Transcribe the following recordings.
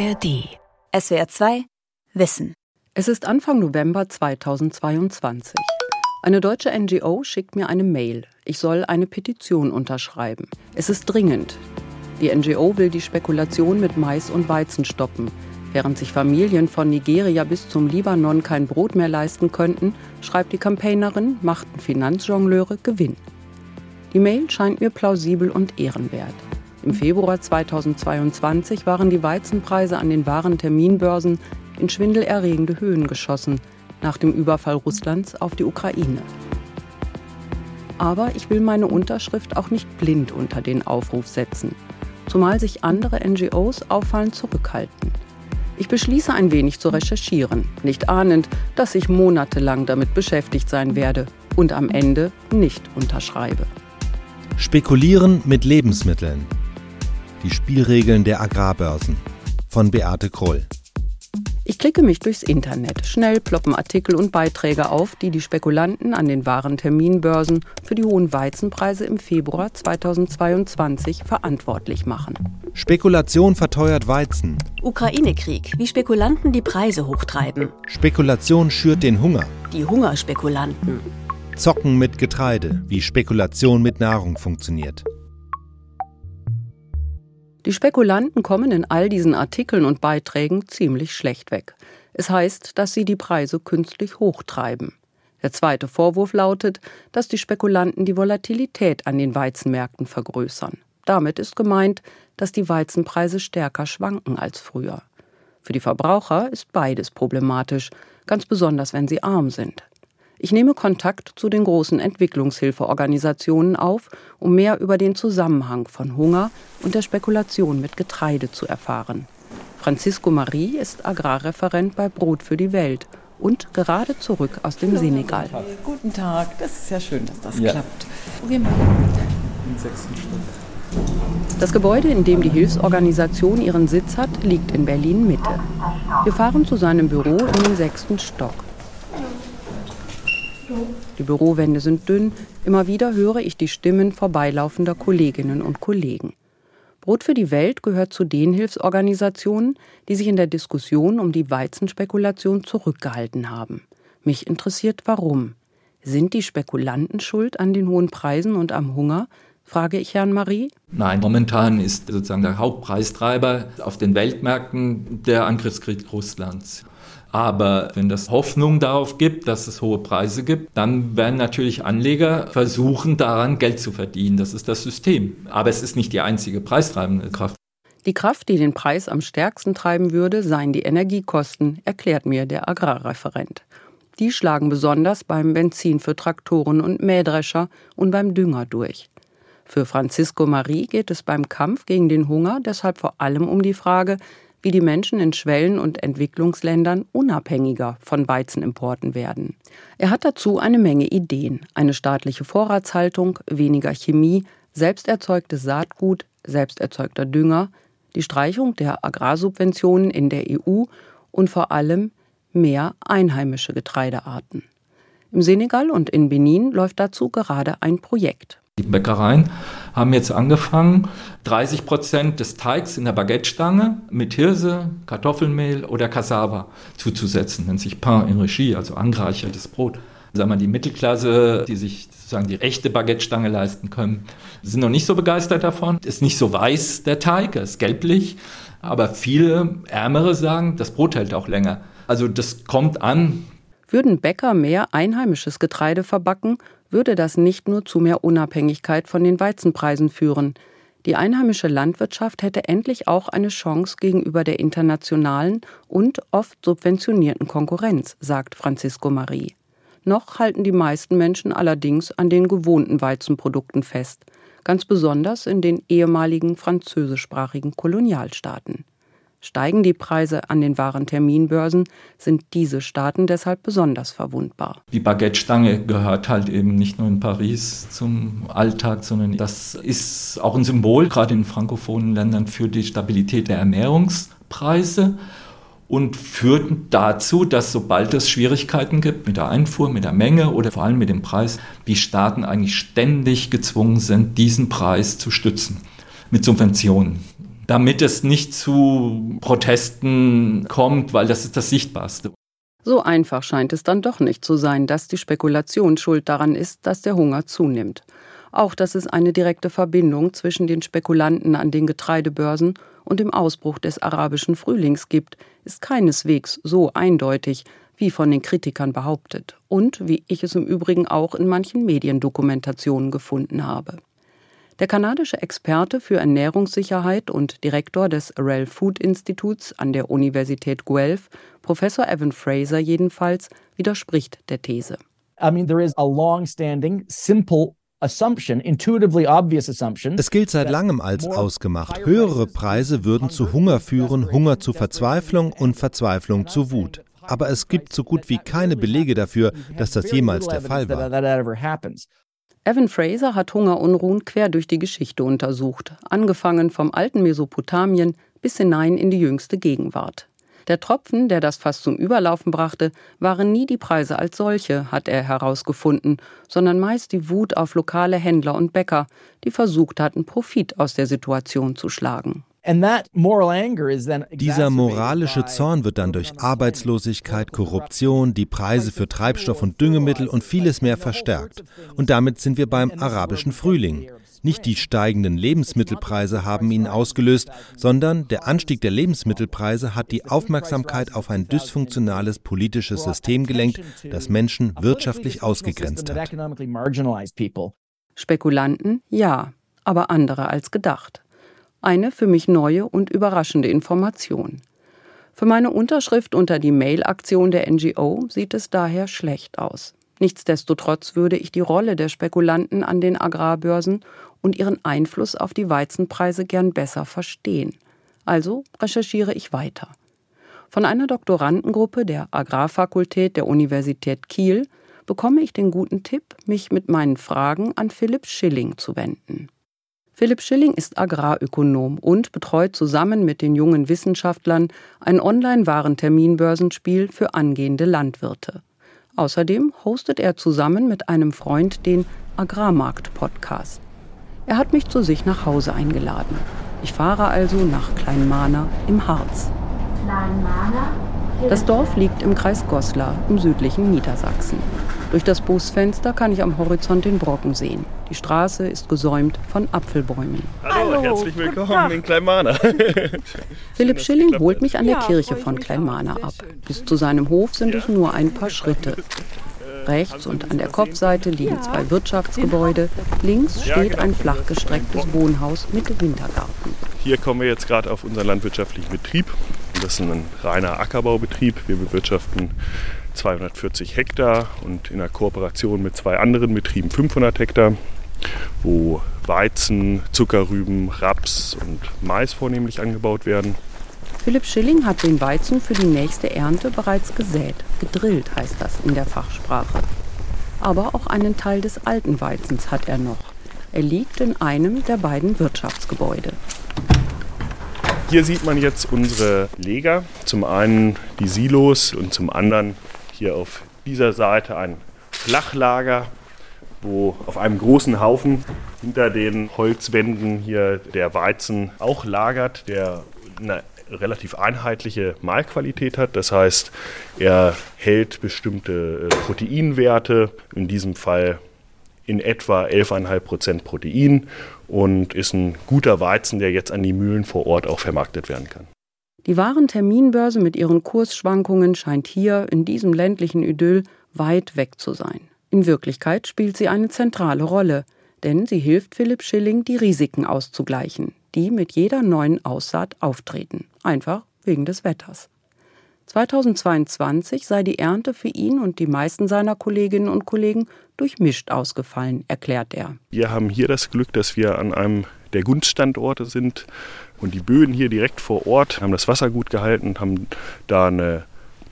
ARD. SWR 2 Wissen. Es ist Anfang November 2022. Eine deutsche NGO schickt mir eine Mail. Ich soll eine Petition unterschreiben. Es ist dringend. Die NGO will die Spekulation mit Mais und Weizen stoppen. Während sich Familien von Nigeria bis zum Libanon kein Brot mehr leisten könnten, schreibt die Campaignerin, machten Finanzjongleure Gewinn. Die Mail scheint mir plausibel und ehrenwert. Im Februar 2022 waren die Weizenpreise an den wahren Terminbörsen in schwindelerregende Höhen geschossen nach dem Überfall Russlands auf die Ukraine. Aber ich will meine Unterschrift auch nicht blind unter den Aufruf setzen, zumal sich andere NGOs auffallend zurückhalten. Ich beschließe ein wenig zu recherchieren, nicht ahnend, dass ich monatelang damit beschäftigt sein werde und am Ende nicht unterschreibe. Spekulieren mit Lebensmitteln die Spielregeln der Agrarbörsen von Beate Kroll. Ich klicke mich durchs Internet. Schnell ploppen Artikel und Beiträge auf, die die Spekulanten an den wahren Terminbörsen für die hohen Weizenpreise im Februar 2022 verantwortlich machen. Spekulation verteuert Weizen. Ukraine-Krieg, wie Spekulanten die Preise hochtreiben. Spekulation schürt den Hunger. Die Hungerspekulanten. Zocken mit Getreide, wie Spekulation mit Nahrung funktioniert. Die Spekulanten kommen in all diesen Artikeln und Beiträgen ziemlich schlecht weg. Es heißt, dass sie die Preise künstlich hochtreiben. Der zweite Vorwurf lautet, dass die Spekulanten die Volatilität an den Weizenmärkten vergrößern. Damit ist gemeint, dass die Weizenpreise stärker schwanken als früher. Für die Verbraucher ist beides problematisch, ganz besonders wenn sie arm sind. Ich nehme Kontakt zu den großen Entwicklungshilfeorganisationen auf, um mehr über den Zusammenhang von Hunger und der Spekulation mit Getreide zu erfahren. Francisco Marie ist Agrarreferent bei Brot für die Welt und gerade zurück aus dem Senegal. Guten Tag, das ist ja schön, dass das ja. klappt. Gehen wir Im sechsten Stock. Das Gebäude, in dem die Hilfsorganisation ihren Sitz hat, liegt in Berlin Mitte. Wir fahren zu seinem Büro in den sechsten Stock. Die Bürowände sind dünn, immer wieder höre ich die Stimmen vorbeilaufender Kolleginnen und Kollegen. Brot für die Welt gehört zu den Hilfsorganisationen, die sich in der Diskussion um die Weizenspekulation zurückgehalten haben. Mich interessiert, warum. Sind die Spekulanten schuld an den hohen Preisen und am Hunger? frage ich Herrn Marie. Nein, momentan ist sozusagen der Hauptpreistreiber auf den Weltmärkten der Angriffskrieg Russlands. Aber wenn das Hoffnung darauf gibt, dass es hohe Preise gibt, dann werden natürlich Anleger versuchen, daran Geld zu verdienen. Das ist das System. Aber es ist nicht die einzige preistreibende Kraft. Die Kraft, die den Preis am stärksten treiben würde, seien die Energiekosten, erklärt mir der Agrarreferent. Die schlagen besonders beim Benzin für Traktoren und Mähdrescher und beim Dünger durch. Für Francisco Marie geht es beim Kampf gegen den Hunger deshalb vor allem um die Frage, wie die Menschen in Schwellen- und Entwicklungsländern unabhängiger von Weizenimporten werden. Er hat dazu eine Menge Ideen. Eine staatliche Vorratshaltung, weniger Chemie, selbsterzeugtes Saatgut, selbsterzeugter Dünger, die Streichung der Agrarsubventionen in der EU und vor allem mehr einheimische Getreidearten. Im Senegal und in Benin läuft dazu gerade ein Projekt. Die Bäckereien haben jetzt angefangen, 30 Prozent des Teigs in der Baguette-Stange mit Hirse, Kartoffelmehl oder Cassava zuzusetzen, nennt sich Pain in Regie, also angereichertes Brot. Sagen wir, die Mittelklasse, die sich sozusagen die echte Baguette-Stange leisten können, sind noch nicht so begeistert davon. Ist nicht so weiß der Teig, er ist gelblich, aber viele Ärmere sagen, das Brot hält auch länger. Also das kommt an. Würden Bäcker mehr einheimisches Getreide verbacken, würde das nicht nur zu mehr Unabhängigkeit von den Weizenpreisen führen. Die einheimische Landwirtschaft hätte endlich auch eine Chance gegenüber der internationalen und oft subventionierten Konkurrenz, sagt Francisco Marie. Noch halten die meisten Menschen allerdings an den gewohnten Weizenprodukten fest, ganz besonders in den ehemaligen französischsprachigen Kolonialstaaten. Steigen die Preise an den wahren Terminbörsen, sind diese Staaten deshalb besonders verwundbar. Die Baguette-Stange gehört halt eben nicht nur in Paris zum Alltag, sondern das ist auch ein Symbol, gerade in frankophonen Ländern, für die Stabilität der Ernährungspreise und führt dazu, dass sobald es Schwierigkeiten gibt mit der Einfuhr, mit der Menge oder vor allem mit dem Preis, die Staaten eigentlich ständig gezwungen sind, diesen Preis zu stützen mit Subventionen. Damit es nicht zu Protesten kommt, weil das ist das Sichtbarste. So einfach scheint es dann doch nicht zu sein, dass die Spekulation schuld daran ist, dass der Hunger zunimmt. Auch dass es eine direkte Verbindung zwischen den Spekulanten an den Getreidebörsen und dem Ausbruch des arabischen Frühlings gibt, ist keineswegs so eindeutig, wie von den Kritikern behauptet und wie ich es im Übrigen auch in manchen Mediendokumentationen gefunden habe. Der kanadische Experte für Ernährungssicherheit und Direktor des Arrel Food Instituts an der Universität Guelph, Professor Evan Fraser jedenfalls, widerspricht der These. I mean, there is a long-standing, simple es gilt seit langem als ausgemacht. Höhere Preise würden zu Hunger führen, Hunger zu Verzweiflung und Verzweiflung zu Wut. Aber es gibt so gut wie keine Belege dafür, dass das jemals der Fall war. Evan Fraser hat Hungerunruhen quer durch die Geschichte untersucht, angefangen vom alten Mesopotamien bis hinein in die jüngste Gegenwart. Der Tropfen, der das fast zum Überlaufen brachte, waren nie die Preise als solche, hat er herausgefunden, sondern meist die Wut auf lokale Händler und Bäcker, die versucht hatten, Profit aus der Situation zu schlagen. Dieser moralische Zorn wird dann durch Arbeitslosigkeit, Korruption, die Preise für Treibstoff und Düngemittel und vieles mehr verstärkt. Und damit sind wir beim arabischen Frühling. Nicht die steigenden Lebensmittelpreise haben ihn ausgelöst, sondern der Anstieg der Lebensmittelpreise hat die Aufmerksamkeit auf ein dysfunktionales politisches System gelenkt, das Menschen wirtschaftlich ausgegrenzt hat. Spekulanten, ja, aber andere als gedacht. Eine für mich neue und überraschende Information. Für meine Unterschrift unter die Mail-Aktion der NGO sieht es daher schlecht aus. Nichtsdestotrotz würde ich die Rolle der Spekulanten an den Agrarbörsen und ihren Einfluss auf die Weizenpreise gern besser verstehen. Also recherchiere ich weiter. Von einer Doktorandengruppe der Agrarfakultät der Universität Kiel bekomme ich den guten Tipp, mich mit meinen Fragen an Philipp Schilling zu wenden. Philipp Schilling ist Agrarökonom und betreut zusammen mit den jungen Wissenschaftlern ein Online-Warenterminbörsenspiel für angehende Landwirte. Außerdem hostet er zusammen mit einem Freund den Agrarmarkt-Podcast. Er hat mich zu sich nach Hause eingeladen. Ich fahre also nach Kleinmahner im Harz. Das Dorf liegt im Kreis Goslar im südlichen Niedersachsen. Durch das Busfenster kann ich am Horizont den Brocken sehen. Die Straße ist gesäumt von Apfelbäumen. Hallo, Hallo herzlich willkommen in Kleinmahner. Philipp Schilling holt mich an der Kirche von Kleinmahner ab. Bis zu seinem Hof sind es nur ein paar Schritte. Rechts und an der Kopfseite liegen zwei Wirtschaftsgebäude. Links steht genau. ein flach gestrecktes Wohnhaus mit Wintergarten. Hier kommen wir jetzt gerade auf unseren landwirtschaftlichen Betrieb. Das ist ein reiner Ackerbaubetrieb. Wir bewirtschaften 240 Hektar und in der Kooperation mit zwei anderen Betrieben 500 Hektar, wo Weizen, Zuckerrüben, Raps und Mais vornehmlich angebaut werden. Philipp Schilling hat den Weizen für die nächste Ernte bereits gesät. Gedrillt heißt das in der Fachsprache. Aber auch einen Teil des alten Weizens hat er noch. Er liegt in einem der beiden Wirtschaftsgebäude. Hier sieht man jetzt unsere Leger. Zum einen die Silos und zum anderen hier auf dieser Seite ein Flachlager, wo auf einem großen Haufen hinter den Holzwänden hier der Weizen auch lagert, der eine relativ einheitliche Mahlqualität hat. Das heißt, er hält bestimmte äh, Proteinwerte, in diesem Fall in etwa 11,5 Prozent Protein und ist ein guter Weizen, der jetzt an die Mühlen vor Ort auch vermarktet werden kann. Die Warenterminbörse mit ihren Kursschwankungen scheint hier in diesem ländlichen Idyll weit weg zu sein. In Wirklichkeit spielt sie eine zentrale Rolle, denn sie hilft Philipp Schilling, die Risiken auszugleichen, die mit jeder neuen Aussaat auftreten, einfach wegen des Wetters. 2022 sei die Ernte für ihn und die meisten seiner Kolleginnen und Kollegen durchmischt ausgefallen, erklärt er. Wir haben hier das Glück, dass wir an einem der Gunststandorte sind und die Böden hier direkt vor Ort haben das Wasser gut gehalten und haben da eine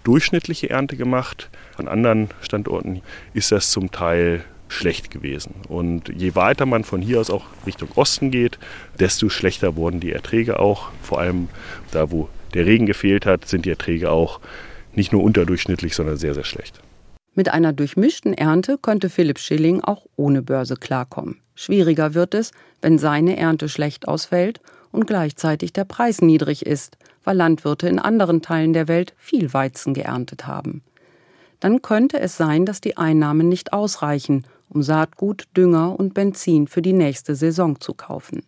durchschnittliche Ernte gemacht. An anderen Standorten ist das zum Teil schlecht gewesen. Und je weiter man von hier aus auch Richtung Osten geht, desto schlechter wurden die Erträge auch. Vor allem da, wo der Regen gefehlt hat, sind die Erträge auch nicht nur unterdurchschnittlich, sondern sehr, sehr schlecht. Mit einer durchmischten Ernte könnte Philipp Schilling auch ohne Börse klarkommen. Schwieriger wird es, wenn seine Ernte schlecht ausfällt und gleichzeitig der Preis niedrig ist, weil Landwirte in anderen Teilen der Welt viel Weizen geerntet haben. Dann könnte es sein, dass die Einnahmen nicht ausreichen, um Saatgut, Dünger und Benzin für die nächste Saison zu kaufen.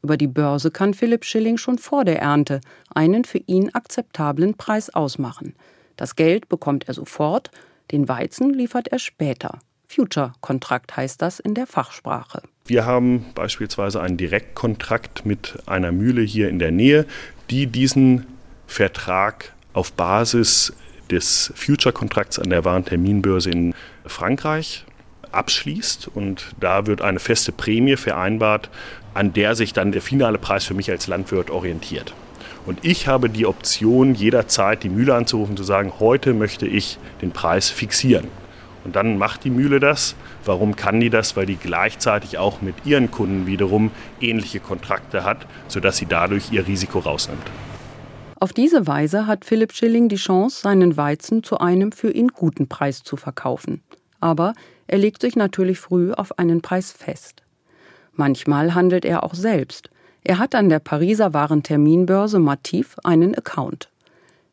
Über die Börse kann Philipp Schilling schon vor der Ernte einen für ihn akzeptablen Preis ausmachen. Das Geld bekommt er sofort, den Weizen liefert er später. Future-Kontrakt heißt das in der Fachsprache. Wir haben beispielsweise einen Direktkontrakt mit einer Mühle hier in der Nähe, die diesen Vertrag auf Basis des Future-Kontrakts an der Warenterminbörse in Frankreich abschließt. Und da wird eine feste Prämie vereinbart, an der sich dann der finale Preis für mich als Landwirt orientiert. Und ich habe die Option, jederzeit die Mühle anzurufen zu sagen, heute möchte ich den Preis fixieren. Und dann macht die Mühle das. Warum kann die das? Weil die gleichzeitig auch mit ihren Kunden wiederum ähnliche Kontrakte hat, sodass sie dadurch ihr Risiko rausnimmt. Auf diese Weise hat Philipp Schilling die Chance, seinen Weizen zu einem für ihn guten Preis zu verkaufen. Aber er legt sich natürlich früh auf einen Preis fest. Manchmal handelt er auch selbst. Er hat an der Pariser Warenterminbörse Matif einen Account.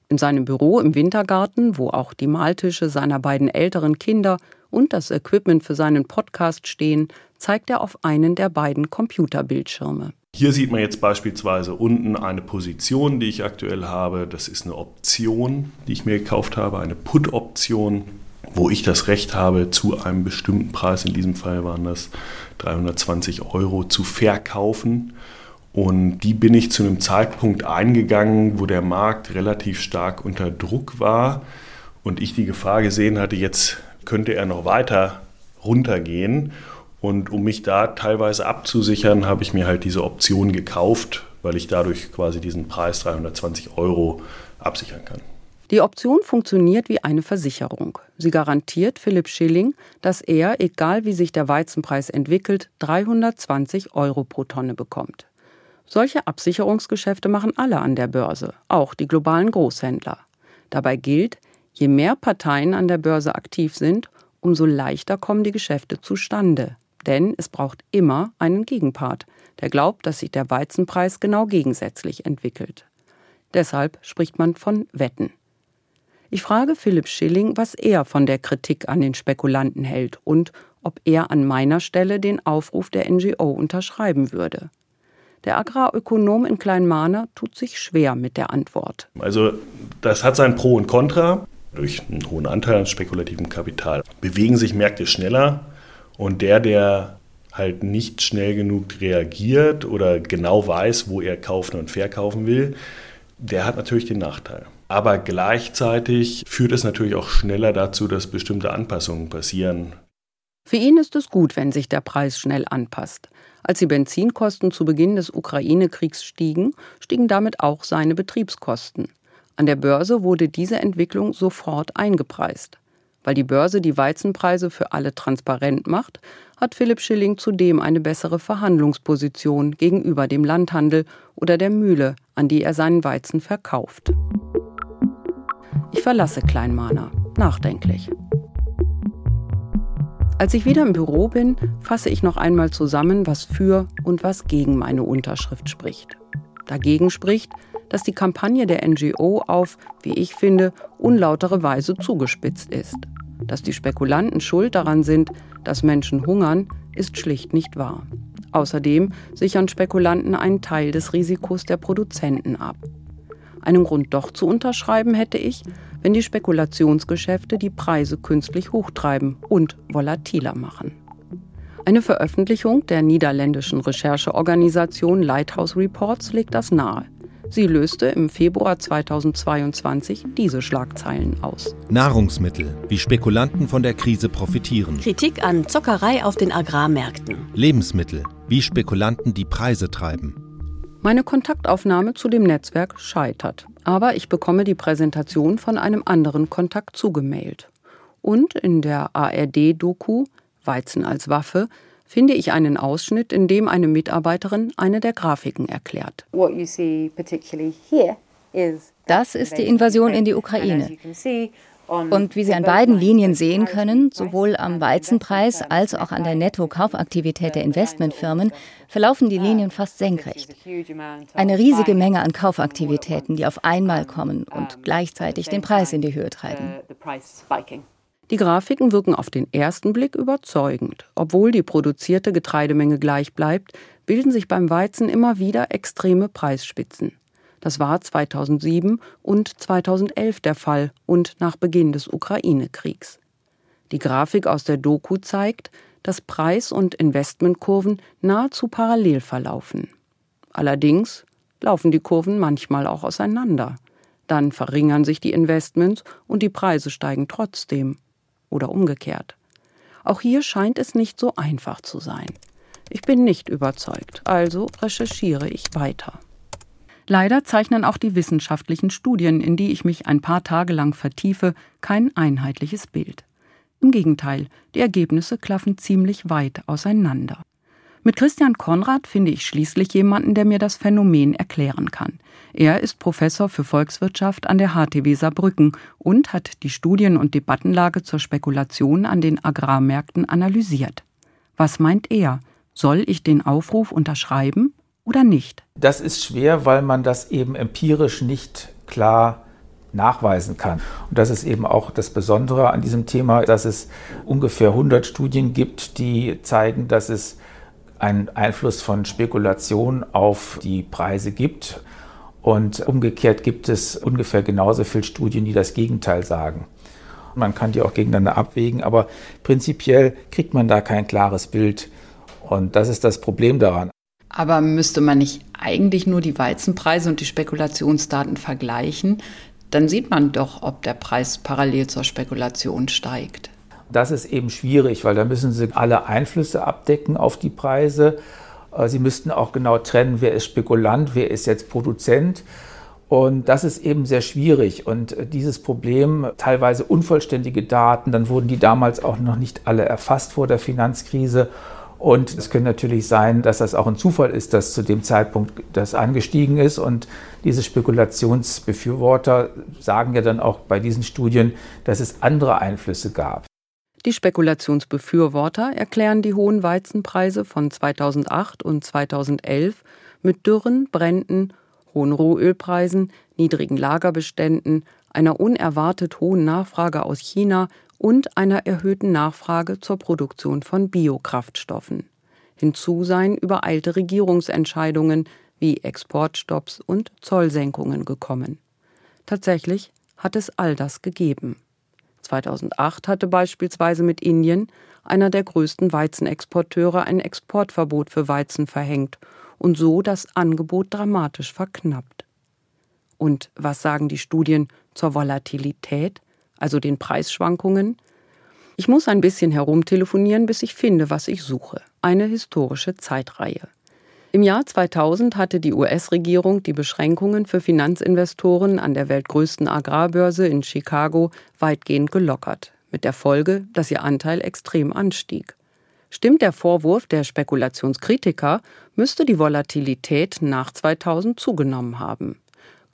In seinem Büro im Wintergarten, wo auch die Maltische seiner beiden älteren Kinder und das Equipment für seinen Podcast stehen, zeigt er auf einen der beiden Computerbildschirme. Hier sieht man jetzt beispielsweise unten eine Position, die ich aktuell habe. Das ist eine Option, die ich mir gekauft habe, eine Put-Option, wo ich das Recht habe, zu einem bestimmten Preis, in diesem Fall waren das 320 Euro, zu verkaufen. Und die bin ich zu einem Zeitpunkt eingegangen, wo der Markt relativ stark unter Druck war und ich die Gefahr gesehen hatte, jetzt könnte er noch weiter runtergehen. Und um mich da teilweise abzusichern, habe ich mir halt diese Option gekauft, weil ich dadurch quasi diesen Preis 320 Euro absichern kann. Die Option funktioniert wie eine Versicherung. Sie garantiert Philipp Schilling, dass er, egal wie sich der Weizenpreis entwickelt, 320 Euro pro Tonne bekommt. Solche Absicherungsgeschäfte machen alle an der Börse, auch die globalen Großhändler. Dabei gilt, je mehr Parteien an der Börse aktiv sind, umso leichter kommen die Geschäfte zustande. Denn es braucht immer einen Gegenpart, der glaubt, dass sich der Weizenpreis genau gegensätzlich entwickelt. Deshalb spricht man von Wetten. Ich frage Philipp Schilling, was er von der Kritik an den Spekulanten hält und ob er an meiner Stelle den Aufruf der NGO unterschreiben würde. Der Agrarökonom in Kleinmahner tut sich schwer mit der Antwort. Also das hat sein Pro und Contra. Durch einen hohen Anteil an spekulativem Kapital bewegen sich Märkte schneller und der, der halt nicht schnell genug reagiert oder genau weiß, wo er kaufen und verkaufen will, der hat natürlich den Nachteil. Aber gleichzeitig führt es natürlich auch schneller dazu, dass bestimmte Anpassungen passieren. Für ihn ist es gut, wenn sich der Preis schnell anpasst. Als die Benzinkosten zu Beginn des Ukraine-Kriegs stiegen, stiegen damit auch seine Betriebskosten. An der Börse wurde diese Entwicklung sofort eingepreist. Weil die Börse die Weizenpreise für alle transparent macht, hat Philipp Schilling zudem eine bessere Verhandlungsposition gegenüber dem Landhandel oder der Mühle, an die er seinen Weizen verkauft. Ich verlasse Kleinmahner, nachdenklich. Als ich wieder im Büro bin, fasse ich noch einmal zusammen, was für und was gegen meine Unterschrift spricht. Dagegen spricht, dass die Kampagne der NGO auf, wie ich finde, unlautere Weise zugespitzt ist. Dass die Spekulanten schuld daran sind, dass Menschen hungern, ist schlicht nicht wahr. Außerdem sichern Spekulanten einen Teil des Risikos der Produzenten ab. Einen Grund doch zu unterschreiben hätte ich, wenn die Spekulationsgeschäfte die Preise künstlich hochtreiben und volatiler machen. Eine Veröffentlichung der niederländischen Rechercheorganisation Lighthouse Reports legt das nahe. Sie löste im Februar 2022 diese Schlagzeilen aus. Nahrungsmittel, wie Spekulanten von der Krise profitieren. Kritik an Zockerei auf den Agrarmärkten. Lebensmittel, wie Spekulanten die Preise treiben. Meine Kontaktaufnahme zu dem Netzwerk scheitert, aber ich bekomme die Präsentation von einem anderen Kontakt zugemailt. Und in der ARD-Doku Weizen als Waffe finde ich einen Ausschnitt, in dem eine Mitarbeiterin eine der Grafiken erklärt. Das ist die Invasion in die Ukraine. Und wie Sie an beiden Linien sehen können, sowohl am Weizenpreis als auch an der Netto-Kaufaktivität der Investmentfirmen, verlaufen die Linien fast senkrecht. Eine riesige Menge an Kaufaktivitäten, die auf einmal kommen und gleichzeitig den Preis in die Höhe treiben. Die Grafiken wirken auf den ersten Blick überzeugend. Obwohl die produzierte Getreidemenge gleich bleibt, bilden sich beim Weizen immer wieder extreme Preisspitzen. Das war 2007 und 2011 der Fall und nach Beginn des Ukraine-Kriegs. Die Grafik aus der Doku zeigt, dass Preis- und Investmentkurven nahezu parallel verlaufen. Allerdings laufen die Kurven manchmal auch auseinander. Dann verringern sich die Investments und die Preise steigen trotzdem. Oder umgekehrt. Auch hier scheint es nicht so einfach zu sein. Ich bin nicht überzeugt, also recherchiere ich weiter. Leider zeichnen auch die wissenschaftlichen Studien, in die ich mich ein paar Tage lang vertiefe, kein einheitliches Bild. Im Gegenteil, die Ergebnisse klaffen ziemlich weit auseinander. Mit Christian Konrad finde ich schließlich jemanden, der mir das Phänomen erklären kann. Er ist Professor für Volkswirtschaft an der HTW Saarbrücken und hat die Studien- und Debattenlage zur Spekulation an den Agrarmärkten analysiert. Was meint er? Soll ich den Aufruf unterschreiben oder nicht? Das ist schwer, weil man das eben empirisch nicht klar nachweisen kann. Und das ist eben auch das Besondere an diesem Thema, dass es ungefähr 100 Studien gibt, die zeigen, dass es einen Einfluss von Spekulation auf die Preise gibt. Und umgekehrt gibt es ungefähr genauso viele Studien, die das Gegenteil sagen. Man kann die auch gegeneinander abwägen, aber prinzipiell kriegt man da kein klares Bild. Und das ist das Problem daran. Aber müsste man nicht eigentlich nur die Weizenpreise und die Spekulationsdaten vergleichen? Dann sieht man doch, ob der Preis parallel zur Spekulation steigt. Das ist eben schwierig, weil da müssen Sie alle Einflüsse abdecken auf die Preise. Äh, Sie müssten auch genau trennen, wer ist Spekulant, wer ist jetzt Produzent. Und das ist eben sehr schwierig. Und äh, dieses Problem, teilweise unvollständige Daten, dann wurden die damals auch noch nicht alle erfasst vor der Finanzkrise. Und es könnte natürlich sein, dass das auch ein Zufall ist, dass zu dem Zeitpunkt das angestiegen ist. Und diese Spekulationsbefürworter sagen ja dann auch bei diesen Studien, dass es andere Einflüsse gab. Die Spekulationsbefürworter erklären die hohen Weizenpreise von 2008 und 2011 mit Dürren, Bränden, hohen Rohölpreisen, niedrigen Lagerbeständen, einer unerwartet hohen Nachfrage aus China und einer erhöhten Nachfrage zur Produktion von Biokraftstoffen. Hinzu seien übereilte Regierungsentscheidungen wie Exportstopps und Zollsenkungen gekommen. Tatsächlich hat es all das gegeben. 2008 hatte beispielsweise mit Indien, einer der größten Weizenexporteure, ein Exportverbot für Weizen verhängt und so das Angebot dramatisch verknappt. Und was sagen die Studien zur Volatilität? Also den Preisschwankungen. Ich muss ein bisschen herumtelefonieren, bis ich finde, was ich suche. Eine historische Zeitreihe. Im Jahr 2000 hatte die US-Regierung die Beschränkungen für Finanzinvestoren an der weltgrößten Agrarbörse in Chicago weitgehend gelockert, mit der Folge, dass ihr Anteil extrem anstieg. Stimmt der Vorwurf der Spekulationskritiker, müsste die Volatilität nach 2000 zugenommen haben.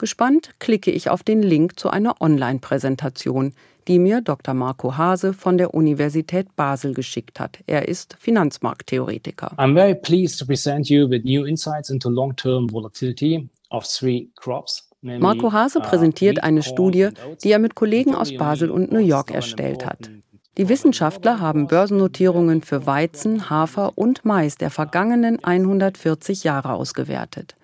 Gespannt klicke ich auf den Link zu einer Online-Präsentation, die mir Dr. Marco Hase von der Universität Basel geschickt hat. Er ist Finanzmarkttheoretiker. I'm very pleased to present you with new insights into long-term volatility of three crops. Marco Hase uh, präsentiert eine Studie, die er mit Kollegen aus Basel und New York erstellt hat. Die Wissenschaftler haben Börsennotierungen für Weizen, Hafer und Mais der vergangenen 140 Jahre ausgewertet.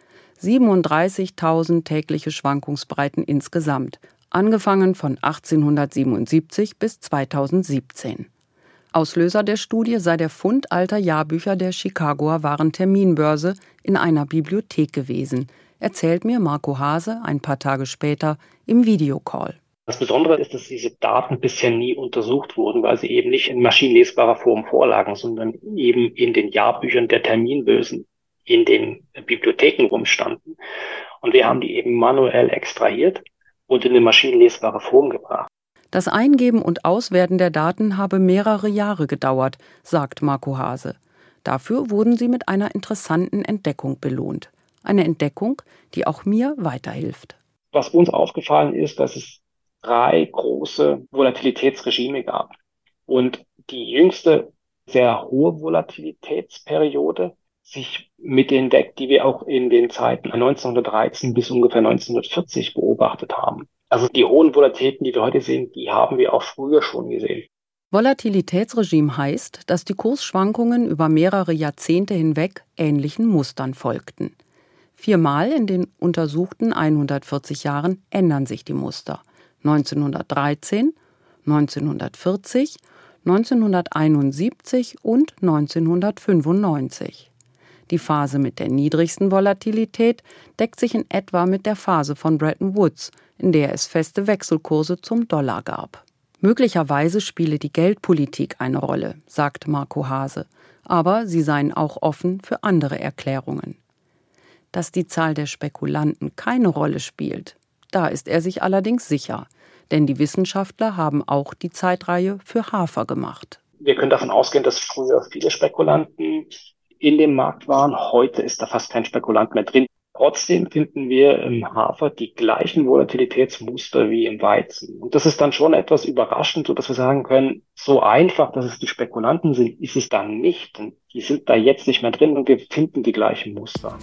37.000 tägliche Schwankungsbreiten insgesamt, angefangen von 1877 bis 2017. Auslöser der Studie sei der Fund alter Jahrbücher der Chicagoer Warenterminbörse in einer Bibliothek gewesen, erzählt mir Marco Hase ein paar Tage später im Videocall. Das Besondere ist, dass diese Daten bisher nie untersucht wurden, weil sie eben nicht in maschinenlesbarer Form vorlagen, sondern eben in den Jahrbüchern der Terminbörsen in den Bibliotheken rumstanden. Und wir haben die eben manuell extrahiert und in eine maschinenlesbare Form gebracht. Das Eingeben und Auswerten der Daten habe mehrere Jahre gedauert, sagt Marco Hase. Dafür wurden sie mit einer interessanten Entdeckung belohnt. Eine Entdeckung, die auch mir weiterhilft. Was uns aufgefallen ist, dass es drei große Volatilitätsregime gab. Und die jüngste sehr hohe Volatilitätsperiode sich mit den deckt, die wir auch in den Zeiten 1913 bis ungefähr 1940 beobachtet haben. Also die hohen Volatilitäten, die wir heute sehen, die haben wir auch früher schon gesehen. Volatilitätsregime heißt, dass die Kursschwankungen über mehrere Jahrzehnte hinweg ähnlichen Mustern folgten. Viermal in den untersuchten 140 Jahren ändern sich die Muster. 1913, 1940, 1971 und 1995. Die Phase mit der niedrigsten Volatilität deckt sich in etwa mit der Phase von Bretton Woods, in der es feste Wechselkurse zum Dollar gab. Möglicherweise spiele die Geldpolitik eine Rolle, sagt Marco Hase, aber sie seien auch offen für andere Erklärungen. Dass die Zahl der Spekulanten keine Rolle spielt, da ist er sich allerdings sicher, denn die Wissenschaftler haben auch die Zeitreihe für Hafer gemacht. Wir können davon ausgehen, dass früher viele Spekulanten in dem Markt waren. Heute ist da fast kein Spekulant mehr drin. Trotzdem finden wir im Hafer die gleichen Volatilitätsmuster wie im Weizen. Und das ist dann schon etwas überraschend, so dass wir sagen können, so einfach, dass es die Spekulanten sind, ist es dann nicht. Die sind da jetzt nicht mehr drin und wir finden die gleichen Muster.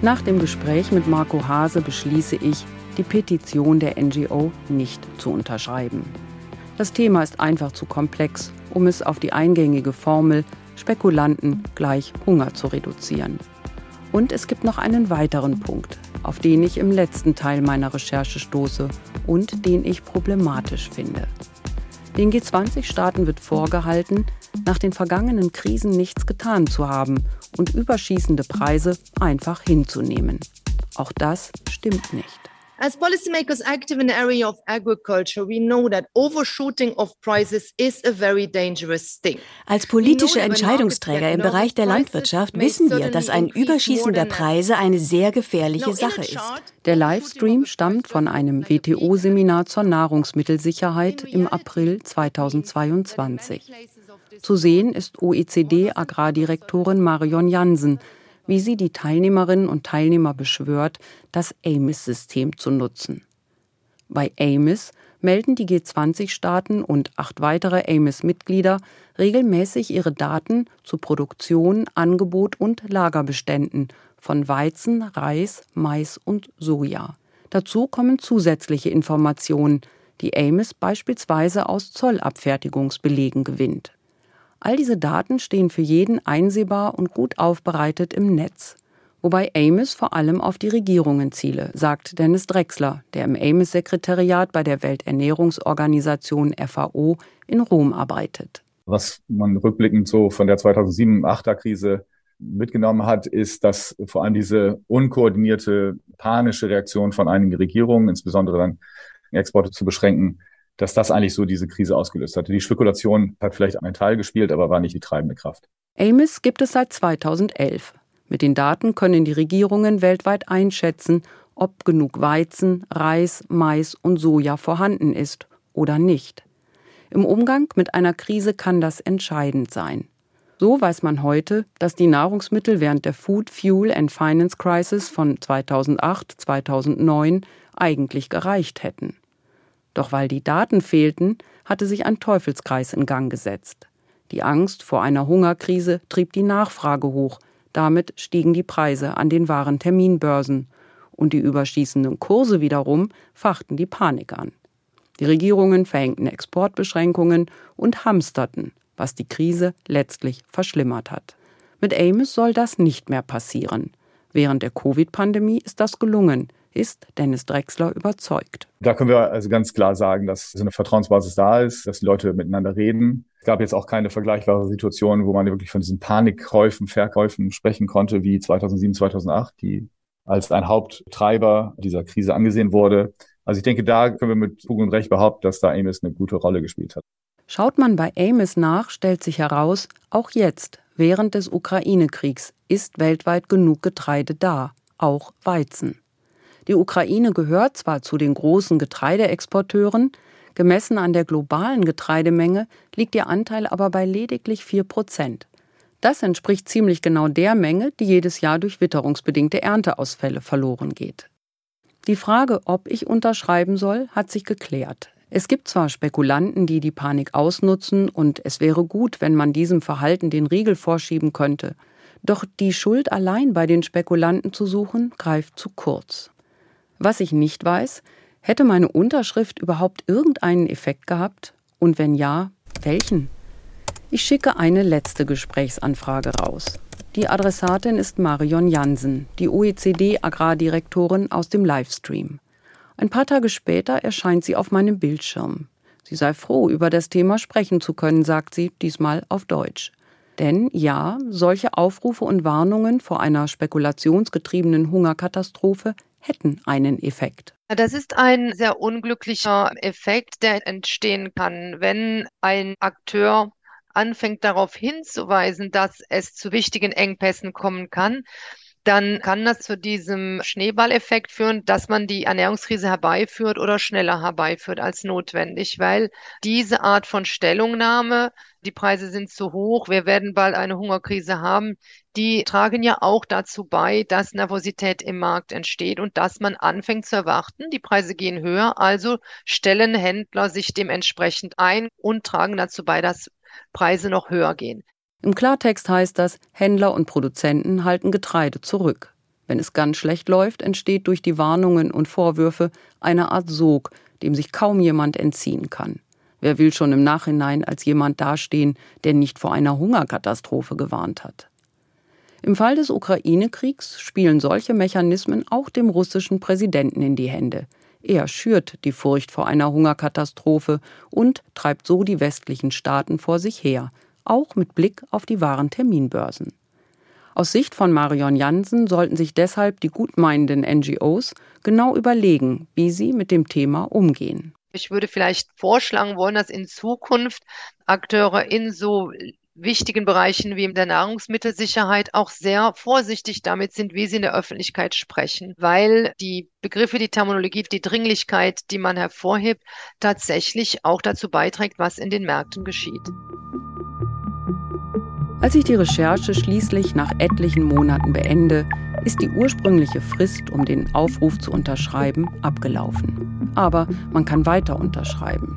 Nach dem Gespräch mit Marco Hase beschließe ich, die Petition der NGO nicht zu unterschreiben. Das Thema ist einfach zu komplex, um es auf die eingängige Formel Spekulanten gleich Hunger zu reduzieren. Und es gibt noch einen weiteren Punkt, auf den ich im letzten Teil meiner Recherche stoße und den ich problematisch finde. Den G20-Staaten wird vorgehalten, nach den vergangenen Krisen nichts getan zu haben und überschießende Preise einfach hinzunehmen. Auch das stimmt nicht. As policymakers active in the area of agriculture, we know that overshooting of prices is a very dangerous thing. Als politische Entscheidungsträger im Bereich der Landwirtschaft wissen wir, dass ein Überschießen der Preise eine sehr gefährliche Sache ist. Der Livestream stammt von einem WTO-Seminar zur Nahrungsmittelsicherheit im April 2022. Zu sehen ist OECD-Agrardirektorin Marion Jansen, wie sie die Teilnehmerinnen und Teilnehmer beschwört, das AMIS-System zu nutzen. Bei AMIS melden die G20-Staaten und acht weitere AMIS-Mitglieder regelmäßig ihre Daten zu Produktion, Angebot und Lagerbeständen von Weizen, Reis, Mais und Soja. Dazu kommen zusätzliche Informationen, die AMIS beispielsweise aus Zollabfertigungsbelegen gewinnt. All diese Daten stehen für jeden einsehbar und gut aufbereitet im Netz. Wobei Amos vor allem auf die Regierungen ziele, sagt Dennis Drexler, der im Amos-Sekretariat bei der Welternährungsorganisation FAO in Rom arbeitet. Was man rückblickend so von der 2007-8er-Krise mitgenommen hat, ist, dass vor allem diese unkoordinierte, panische Reaktion von einigen Regierungen, insbesondere dann Exporte zu beschränken, dass das eigentlich so diese Krise ausgelöst hatte. Die Spekulation hat vielleicht einen Teil gespielt, aber war nicht die treibende Kraft. AMIS gibt es seit 2011. Mit den Daten können die Regierungen weltweit einschätzen, ob genug Weizen, Reis, Mais und Soja vorhanden ist oder nicht. Im Umgang mit einer Krise kann das entscheidend sein. So weiß man heute, dass die Nahrungsmittel während der Food, Fuel and Finance Crisis von 2008-2009 eigentlich gereicht hätten. Doch weil die Daten fehlten, hatte sich ein Teufelskreis in Gang gesetzt. Die Angst vor einer Hungerkrise trieb die Nachfrage hoch, damit stiegen die Preise an den wahren Terminbörsen, und die überschießenden Kurse wiederum fachten die Panik an. Die Regierungen verhängten Exportbeschränkungen und hamsterten, was die Krise letztlich verschlimmert hat. Mit Amos soll das nicht mehr passieren. Während der Covid-Pandemie ist das gelungen, ist Dennis Drexler überzeugt. Da können wir also ganz klar sagen, dass so eine Vertrauensbasis da ist, dass die Leute miteinander reden. Es gab jetzt auch keine vergleichbare Situation, wo man wirklich von diesen Panikkäufen, Verkäufen sprechen konnte, wie 2007, 2008, die als ein Haupttreiber dieser Krise angesehen wurde. Also ich denke, da können wir mit Fug und Recht behaupten, dass da Amos eine gute Rolle gespielt hat. Schaut man bei Amos nach, stellt sich heraus, auch jetzt, während des Ukraine-Kriegs, ist weltweit genug Getreide da, auch Weizen. Die Ukraine gehört zwar zu den großen Getreideexporteuren, gemessen an der globalen Getreidemenge liegt ihr Anteil aber bei lediglich 4 Prozent. Das entspricht ziemlich genau der Menge, die jedes Jahr durch witterungsbedingte Ernteausfälle verloren geht. Die Frage, ob ich unterschreiben soll, hat sich geklärt. Es gibt zwar Spekulanten, die die Panik ausnutzen, und es wäre gut, wenn man diesem Verhalten den Riegel vorschieben könnte. Doch die Schuld allein bei den Spekulanten zu suchen, greift zu kurz. Was ich nicht weiß, hätte meine Unterschrift überhaupt irgendeinen Effekt gehabt? Und wenn ja, welchen? Ich schicke eine letzte Gesprächsanfrage raus. Die Adressatin ist Marion Jansen, die OECD-Agrardirektorin aus dem Livestream. Ein paar Tage später erscheint sie auf meinem Bildschirm. Sie sei froh, über das Thema sprechen zu können, sagt sie, diesmal auf Deutsch. Denn ja, solche Aufrufe und Warnungen vor einer spekulationsgetriebenen Hungerkatastrophe hätten einen Effekt. Das ist ein sehr unglücklicher Effekt, der entstehen kann, wenn ein Akteur anfängt darauf hinzuweisen, dass es zu wichtigen Engpässen kommen kann, dann kann das zu diesem Schneeballeffekt führen, dass man die Ernährungskrise herbeiführt oder schneller herbeiführt als notwendig, weil diese Art von Stellungnahme, die Preise sind zu hoch, wir werden bald eine Hungerkrise haben, die tragen ja auch dazu bei, dass Nervosität im Markt entsteht und dass man anfängt zu erwarten, die Preise gehen höher, also stellen Händler sich dementsprechend ein und tragen dazu bei, dass Preise noch höher gehen. Im Klartext heißt das, Händler und Produzenten halten Getreide zurück. Wenn es ganz schlecht läuft, entsteht durch die Warnungen und Vorwürfe eine Art Sog, dem sich kaum jemand entziehen kann. Wer will schon im Nachhinein als jemand dastehen, der nicht vor einer Hungerkatastrophe gewarnt hat? Im Fall des Ukraine-Kriegs spielen solche Mechanismen auch dem russischen Präsidenten in die Hände. Er schürt die Furcht vor einer Hungerkatastrophe und treibt so die westlichen Staaten vor sich her, auch mit Blick auf die wahren Terminbörsen. Aus Sicht von Marion Jansen sollten sich deshalb die gutmeinenden NGOs genau überlegen, wie sie mit dem Thema umgehen. Ich würde vielleicht vorschlagen wollen, dass in Zukunft Akteure in so wichtigen Bereichen wie in der Nahrungsmittelsicherheit auch sehr vorsichtig damit sind, wie sie in der Öffentlichkeit sprechen, weil die Begriffe, die Terminologie, die Dringlichkeit, die man hervorhebt, tatsächlich auch dazu beiträgt, was in den Märkten geschieht. Als ich die Recherche schließlich nach etlichen Monaten beende, ist die ursprüngliche Frist, um den Aufruf zu unterschreiben, abgelaufen. Aber man kann weiter unterschreiben.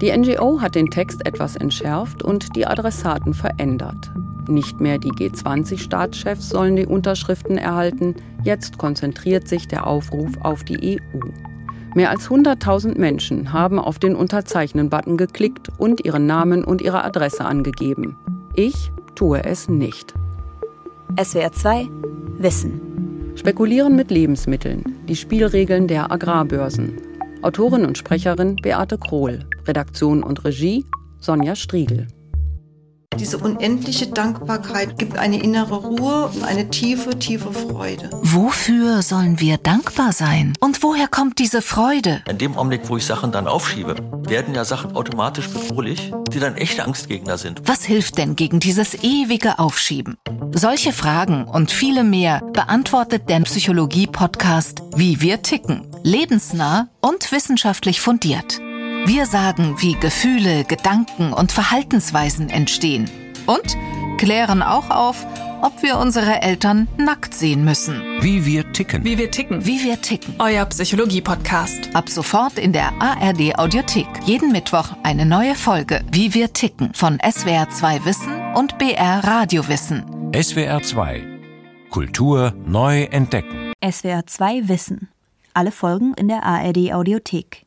Die NGO hat den Text etwas entschärft und die Adressaten verändert. Nicht mehr die G20-Staatschefs sollen die Unterschriften erhalten, jetzt konzentriert sich der Aufruf auf die EU. Mehr als 100.000 Menschen haben auf den Unterzeichnen-Button geklickt und ihren Namen und ihre Adresse angegeben. Ich tue es nicht. SWR 2 Wissen. Spekulieren mit Lebensmitteln. Die Spielregeln der Agrarbörsen. Autorin und Sprecherin Beate Krohl. Redaktion und Regie Sonja Striegel. Diese unendliche Dankbarkeit gibt eine innere Ruhe und eine tiefe, tiefe Freude. Wofür sollen wir dankbar sein? Und woher kommt diese Freude? In dem Augenblick, wo ich Sachen dann aufschiebe, werden ja Sachen automatisch bedrohlich, die dann echte Angstgegner sind. Was hilft denn gegen dieses ewige Aufschieben? Solche Fragen und viele mehr beantwortet der Psychologie-Podcast Wie wir ticken. Lebensnah und wissenschaftlich fundiert. Wir sagen, wie Gefühle, Gedanken und Verhaltensweisen entstehen. Und klären auch auf, ob wir unsere Eltern nackt sehen müssen. Wie wir ticken. Wie wir ticken. Wie wir ticken. Euer Psychologie-Podcast. Ab sofort in der ARD Audiothek. Jeden Mittwoch eine neue Folge. Wie wir ticken. Von SWR 2 Wissen und BR Radio Wissen. SWR 2. Kultur neu entdecken. SWR 2 Wissen. Alle Folgen in der ARD Audiothek.